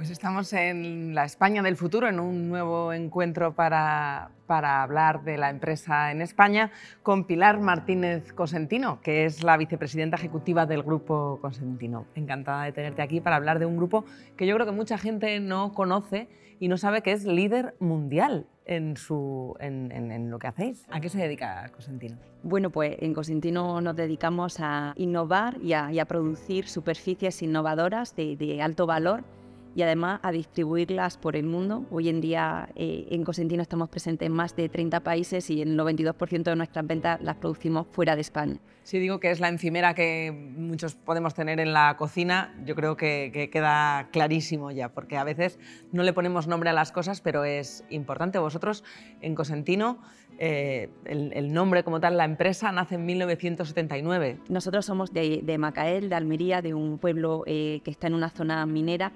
Pues estamos en la España del futuro, en un nuevo encuentro para, para, hablar de la empresa en España con Pilar Martínez Cosentino, que es la vicepresidenta ejecutiva del Grupo Cosentino. Encantada de tenerte aquí para hablar de un grupo que yo creo que mucha gente no conoce y no sabe que es líder mundial en, su, en, en, lo que hacéis. ¿A qué se dedica Cosentino? Bueno, pues en Cosentino nos dedicamos a innovar y a, y a producir superficies innovadoras de, de alto valor y además a distribuirlas por el mundo. Hoy en día eh, en Cosentino estamos presentes en más de 30 países y el 92% de nuestras ventas las producimos fuera de España. Si digo que es la encimera que muchos podemos tener en la cocina, yo creo que, queda clarísimo ya, porque a veces no le ponemos nombre a las cosas, pero es importante. Vosotros en Cosentino eh, el, nombre como tal, la empresa, nace en 1979. Nosotros somos de, Macael, de Almería, de un pueblo eh, que está en una zona minera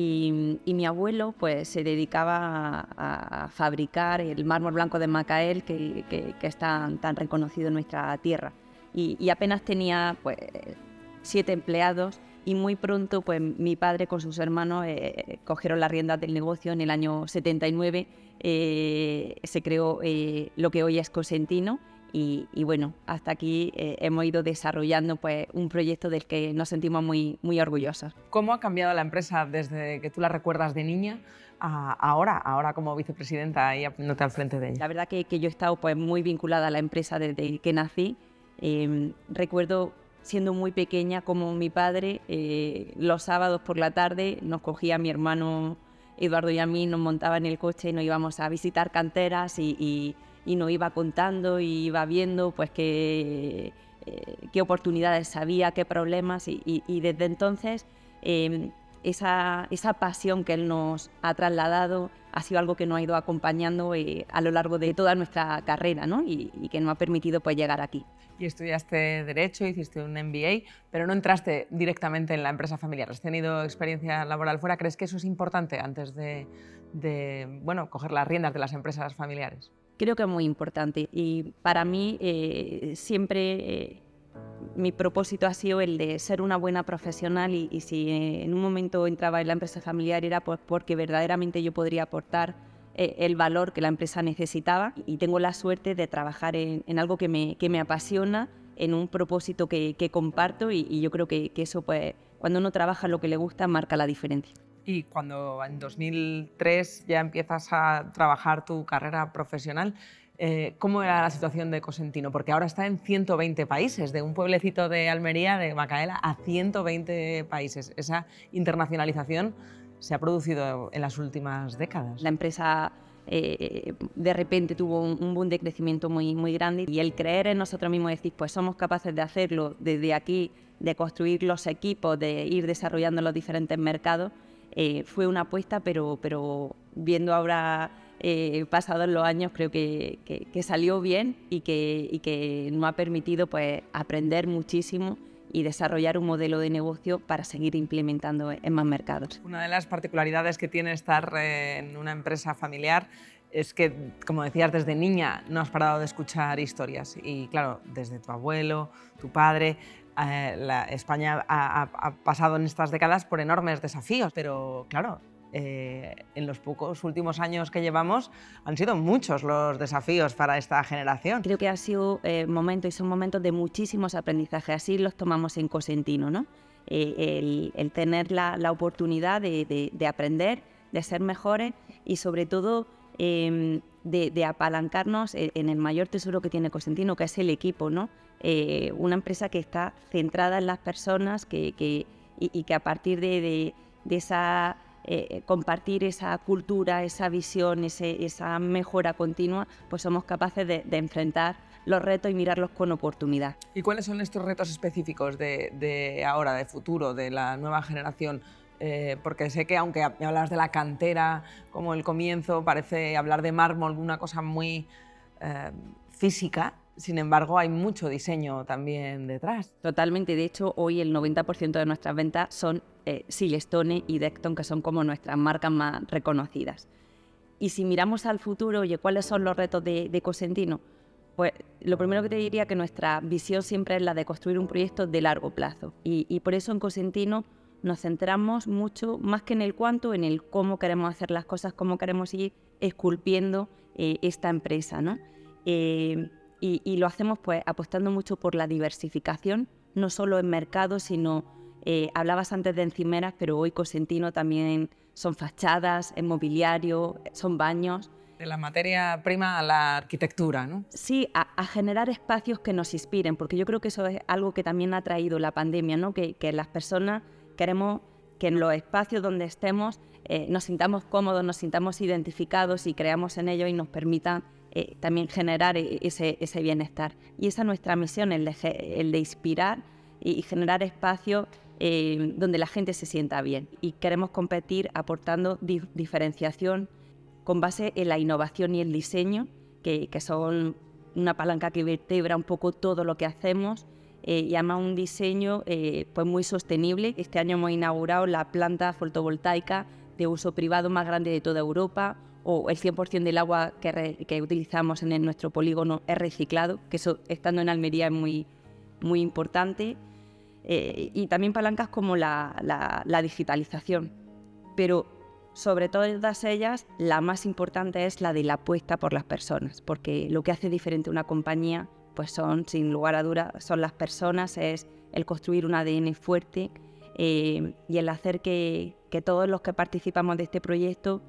y, mi abuelo pues, se dedicaba a, fabricar el mármol blanco de Macael, que, que, es tan, reconocido en nuestra tierra. Y, apenas tenía pues, siete empleados y muy pronto pues, mi padre con sus hermanos eh, cogieron las riendas del negocio. En el año 79 eh, se creó eh, lo que hoy es Cosentino y, bueno, hasta aquí eh, hemos ido desarrollando pues, un proyecto del que nos sentimos muy, muy orgullosos. ¿Cómo ha cambiado la empresa desde que tú la recuerdas de niña a ahora, ahora como vicepresidenta y poniéndote al frente de ella? La verdad que, que yo he estado pues, muy vinculada a la empresa desde que nací. Em, recuerdo siendo muy pequeña como mi padre eh, los sábados por la tarde nos cogía a mi hermano Eduardo y a mí, nos montaba en el coche y nos íbamos a visitar canteras y y nos iba contando y iba viendo pues qué, eh, qué oportunidades había, qué problemas y, desde entonces em, esa, esa, pasión que él nos ha trasladado ha sido algo que nos ha ido acompañando eh, a lo largo de toda nuestra carrera ¿no? y, que nos ha permitido pues, llegar aquí. Y estudiaste Derecho, hiciste un MBA, pero no entraste directamente en la empresa familiar. ¿Has tenido experiencia laboral fuera? ¿Crees que eso es importante antes de, de bueno, coger las riendas de las empresas familiares? Creo que es muy importante. Y para mí eh, siempre eh, mi propósito ha sido el de ser una buena profesional y, si en un momento entraba en la empresa familiar era pues porque verdaderamente yo podría aportar eh, el valor que la empresa necesitaba y tengo la suerte de trabajar en, algo que me, que me, apasiona, en un propósito que, comparto y, y, yo creo que, que eso pues cuando uno trabaja lo que le gusta marca la diferencia y cuando en 2003 ya empiezas a trabajar tu carrera profesional, eh, ¿cómo era la situación de Cosentino? Porque ahora está en 120 países, de un pueblecito de Almería, de Macaela, a 120 países. Esa internacionalización se ha producido en las últimas décadas. La empresa eh, de repente tuvo un, boom de crecimiento muy, muy grande y el creer en nosotros mismos, decir, pues somos capaces de hacerlo desde aquí, de construir los equipos, de ir desarrollando los diferentes mercados, eh, fue una apuesta, pero, pero viendo ahora eh, pasados los años creo que, que, salió bien y que, y que nos ha permitido pues, aprender muchísimo y desarrollar un modelo de negocio para seguir implementando en más mercados. Una de las particularidades que tiene estar en una empresa familiar es que, como decías, desde niña no has parado de escuchar historias y claro, desde tu abuelo, tu padre, eh, España ha, pasado en estas décadas por enormes desafíos, pero claro, eh, en los pocos últimos años que llevamos han sido muchos los desafíos para esta generación. Creo que ha sido eh, momento y son momentos de muchísimos aprendizajes, así los tomamos en Cosentino, ¿no? El, tener la, oportunidad de, aprender, de ser mejores y sobre todo de, apalancarnos en el mayor tesoro que tiene Cosentino, que es el equipo, ¿no? Eh, una empresa que está centrada en las personas que, y, que a partir de, esa eh, compartir esa cultura, esa visión, esa mejora continua, pues somos capaces de, enfrentar los retos y mirarlos con oportunidad. ¿Y cuáles son estos retos específicos de, ahora, de futuro, de la nueva generación? Eh, porque sé que aunque hablas de la cantera como el comienzo, parece hablar de mármol, una cosa muy eh, física, sin embargo hay mucho diseño también detrás. Totalmente, de hecho hoy el 90% de nuestras ventas son eh, y Decton, que son como nuestras marcas más reconocidas. Y si miramos al futuro, oye, ¿cuáles son los retos de, Cosentino? Pues lo primero que te diría que nuestra visión siempre es la de construir un proyecto de largo plazo. Y por eso en Cosentino nos centramos mucho, más que en el cuánto, en el cómo queremos hacer las cosas, cómo queremos ir esculpiendo eh, esta empresa. ¿no? Eh, y, lo hacemos pues apostando mucho por la diversificación, no solo en mercado, sino, eh, hablabas antes de encimeras, pero hoy Cosentino también son fachadas, es mobiliario, son baños. De la materia prima a la arquitectura, ¿no? Sí, a, generar espacios que nos inspiren, porque yo creo que eso es algo que también ha traído la pandemia, ¿no? que, que las personas Queremos que en los espacios donde estemos eh, nos sintamos cómodos, nos sintamos identificados y creamos en ellos y nos permitan eh, también generar e, ese, bienestar. Y esa es nuestra misión, el de, inspirar y, generar espacios eh, donde la gente se sienta bien. Y queremos competir aportando diferenciación con base en la innovación y el diseño, que, que son una palanca que vertebra un poco todo lo que hacemos eh, y además un diseño eh, pues muy sostenible. Este año hemos inaugurado la planta fotovoltaica de uso privado más grande de toda Europa, o el 100% del agua que, utilizamos en nuestro polígono es reciclado, que eso estando en Almería es muy, muy importante. Eh, y también palancas como la, la digitalización. Pero sobre todas ellas, la más importante es la de la apuesta por las personas, porque lo que hace diferente una compañía pues son, sin lugar a dudas, son las personas, es el construir un ADN fuerte eh, y el hacer que, todos los que participamos de este proyecto,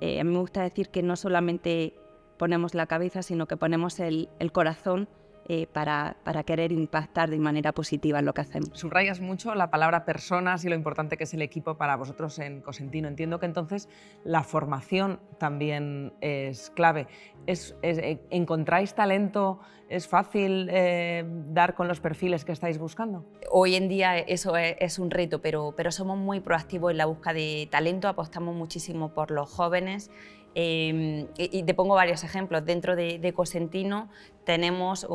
eh, a mí me gusta decir que no solamente ponemos la cabeza, sino que ponemos el corazón eh, para, querer impactar de manera positiva en lo que hacemos. Subrayas mucho la palabra personas y lo importante que es el equipo para vosotros en Cosentino. Entiendo que entonces la formación también es clave. Es, eh, ¿Encontráis talento? ¿Es fácil eh, dar con los perfiles que estáis buscando? Hoy en día eso es, un reto, pero, pero somos muy proactivos en la búsqueda de talento, apostamos muchísimo por los jóvenes Em, y, te pongo varios ejemplos. Dentro de, Cosentino tenemos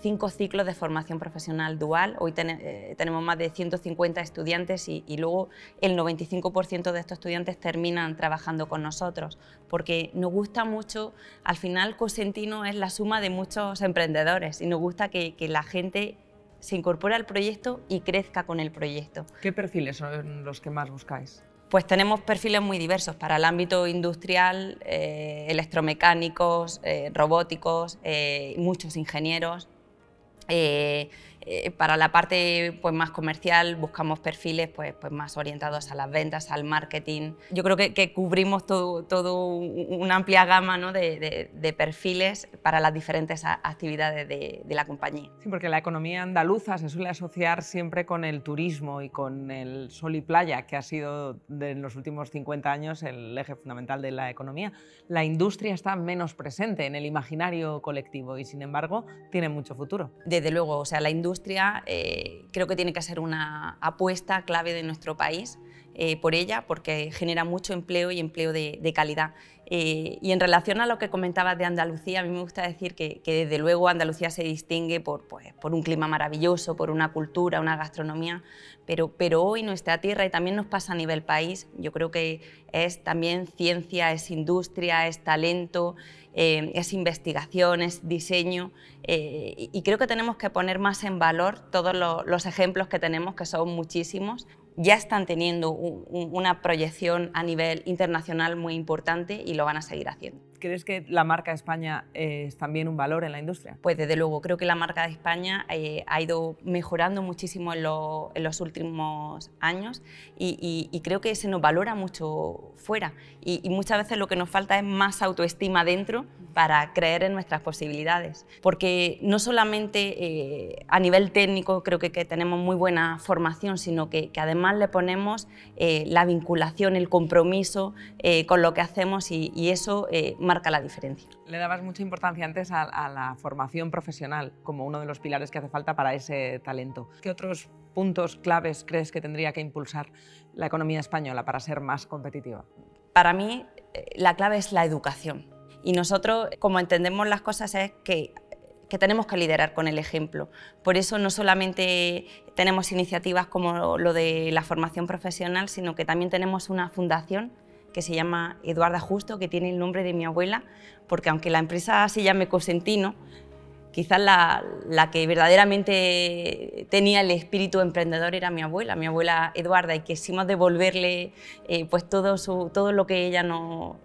cinco ciclos de formación profesional dual. Hoy eh, tenemos más de 150 estudiantes y, luego el 95% de estos estudiantes terminan trabajando con nosotros, porque nos gusta mucho, al final Cosentino es la suma de muchos emprendedores y nos gusta que, que la gente se incorpore al proyecto y crezca con el proyecto. ¿Qué perfiles son los que más buscáis? Pues tenemos perfiles muy diversos para el ámbito industrial, eh, electromecánicos, eh, robóticos, eh, muchos ingenieros. Eh, para la parte pues, más comercial buscamos perfiles pues, pues, más orientados a las ventas, al marketing. Yo creo que, cubrimos todo, todo, una amplia gama ¿no? de, de, perfiles para las diferentes actividades de, de, la compañía. Sí, porque la economía andaluza se suele asociar siempre con el turismo y con el sol y playa, que ha sido en los últimos 50 años el eje fundamental de la economía. La industria está menos presente en el imaginario colectivo y sin embargo tiene mucho futuro. Desde luego, o sea, la industria industria eh, creo que tiene que ser una apuesta clave de nuestro país eh, por ella, porque genera mucho empleo y empleo de, calidad. Eh, y en relación a lo que comentabas de Andalucía, a mí me gusta decir que, desde luego Andalucía se distingue por, pues, por, un clima maravilloso, por una cultura, una gastronomía, pero, pero hoy nuestra tierra, y también nos pasa a nivel país, yo creo que es también ciencia, es industria, es talento, eh, es investigación, es diseño, y creo que tenemos que poner más en valor todos los ejemplos que tenemos, que son muchísimos, ya están teniendo una proyección a nivel internacional muy importante y lo van a seguir haciendo. ¿Crees que la marca España es también un valor en la industria? Pues desde luego, creo que la marca de España eh, ha ido mejorando muchísimo en, los últimos años y, creo que se nos valora mucho fuera y, muchas veces lo que nos falta es más autoestima dentro para creer en nuestras posibilidades. Porque no solamente eh, a nivel técnico creo que, tenemos muy buena formación, sino que, además le ponemos eh, la vinculación, el compromiso eh, con lo que hacemos y, eso marca la diferencia. Le dabas mucha importancia antes a, a la formación profesional como uno de los pilares que hace falta para ese talento. ¿Qué otros puntos claves crees que tendría que impulsar la economía española para ser más competitiva? Para mí la clave es la educación y nosotros, como entendemos las cosas, es que, tenemos que liderar con el ejemplo. Por eso no solamente tenemos iniciativas como lo de la formación profesional, sino que también tenemos una fundación que se llama Eduarda Justo, que tiene el nombre de mi abuela, porque aunque la empresa se llame Cosentino, quizás la, que verdaderamente tenía el espíritu emprendedor era mi abuela, mi abuela Eduarda, y quisimos devolverle eh, pues todo, su, todo lo que ella no,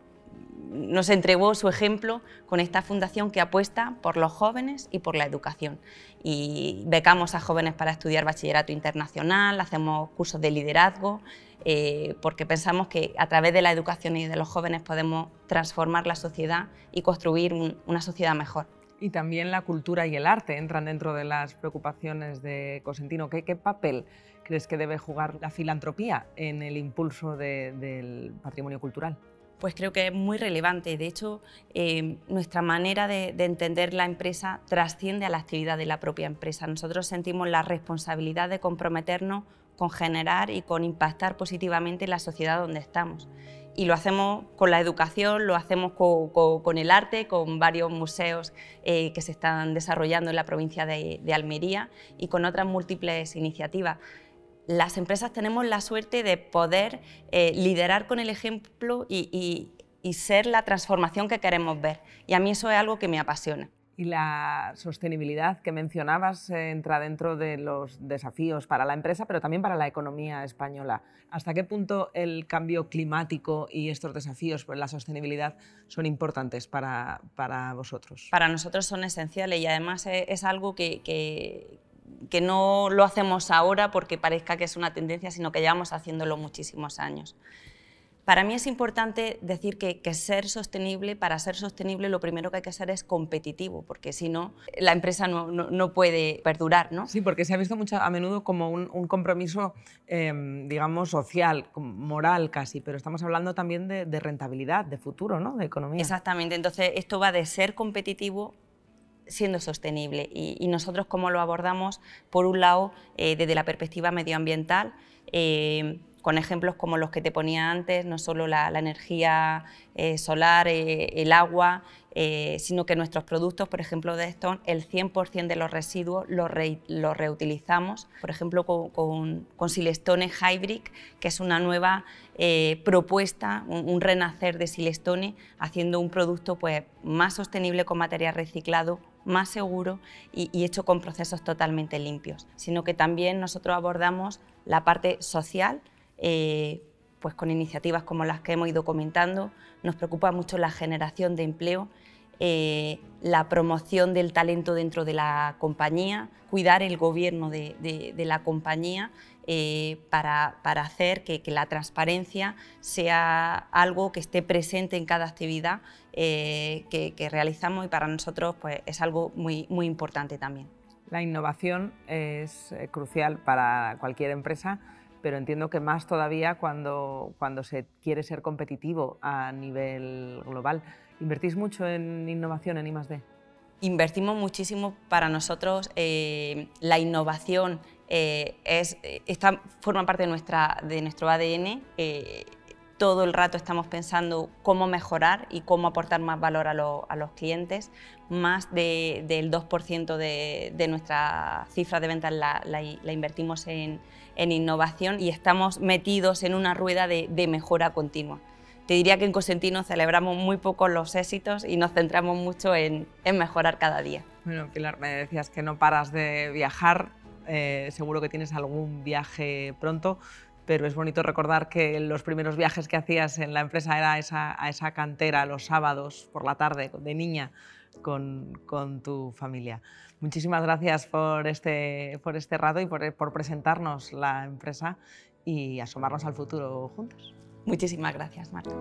nos entregó su ejemplo con esta fundación que apuesta por los jóvenes y por la educación. Y becamos a jóvenes para estudiar bachillerato internacional, hacemos cursos de liderazgo, eh, porque pensamos que a través de la educación y de los jóvenes podemos transformar la sociedad y construir una sociedad mejor. Y también la cultura y el arte entran dentro de las preocupaciones de Cosentino. ¿Qué, qué papel crees que debe jugar la filantropía en el impulso del patrimonio cultural? Pues creo que es muy relevante. De hecho, eh, nuestra manera de, entender la empresa trasciende a la actividad de la propia empresa. Nosotros sentimos la responsabilidad de comprometernos con generar y con impactar positivamente la sociedad donde estamos. Y lo hacemos con la educación, lo hacemos con, el arte, con varios museos eh, que se están desarrollando en la provincia de Almería y con otras múltiples iniciativas las empresas tenemos la suerte de poder eh, liderar con el ejemplo y, ser la transformación que queremos ver. Y a mí eso es algo que me apasiona. Y la sostenibilidad que mencionabas eh, entra dentro de los desafíos para la empresa, pero también para la economía española. ¿Hasta qué punto el cambio climático y estos desafíos, pues la sostenibilidad, son importantes para, vosotros? Para nosotros son esenciales y además es, algo que, que no lo hacemos ahora porque parezca que es una tendencia, sino que llevamos haciéndolo muchísimos años. Para mí es importante decir que, ser sostenible, para ser sostenible lo primero que hay que ser es competitivo, porque si no, la empresa no, puede perdurar. ¿no? Sí, porque se ha visto mucho, a menudo como un, compromiso, em, digamos, social, moral casi, pero estamos hablando también de, de, rentabilidad, de futuro, ¿no? de economía. Exactamente, entonces esto va de ser competitivo siendo sostenible. Y, nosotros cómo lo abordamos, por un lado, eh, desde la perspectiva medioambiental, eh, con ejemplos como los que te ponía antes, no solo la, energía eh, solar, el agua, sino que nuestros productos, por ejemplo, de Stone, el 100% de los residuos los, reutilizamos, por ejemplo, con, Silestone Hybrid, que es una nueva propuesta, un, renacer de Silestone, haciendo un producto pues, más sostenible con material reciclado, más seguro y, hecho con procesos totalmente limpios, sino que también nosotros abordamos la parte social, eh, pues con iniciativas como las que hemos ido comentando, nos preocupa mucho la generación de empleo, eh, la promoción del talento dentro de la compañía, cuidar el gobierno de la compañía eh, para, hacer que, la transparencia sea algo que esté presente en cada actividad eh, que, realizamos y para nosotros pues, es algo muy, muy importante también. La innovación es eh, crucial para cualquier empresa, pero entiendo que más todavía cuando, cuando se quiere ser competitivo a nivel global. ¿Invertís mucho en innovación en I+.D.? Invertimos muchísimo para nosotros la innovación eh, es, eh, forma parte de, nuestra, de nuestro ADN. Eh, todo el rato estamos pensando cómo mejorar y cómo aportar más valor a, los clientes. Más del 2% de, nuestra cifra de ventas la, invertimos en, innovación y estamos metidos en una rueda de, mejora continua. Te diría que en Cosentino celebramos muy poco los éxitos y nos centramos mucho en, en mejorar cada día. Bueno, Pilar, me decías que no paras de viajar. Eh, seguro que tienes algún viaje pronto, pero es bonito recordar que los primeros viajes que hacías en la empresa era esa, a esa cantera los sábados por la tarde, de niña, con, tu familia. Muchísimas gracias por este, por este rato y por, por presentarnos la empresa y asomarnos al futuro juntos. Muchísimas gracias, Marta.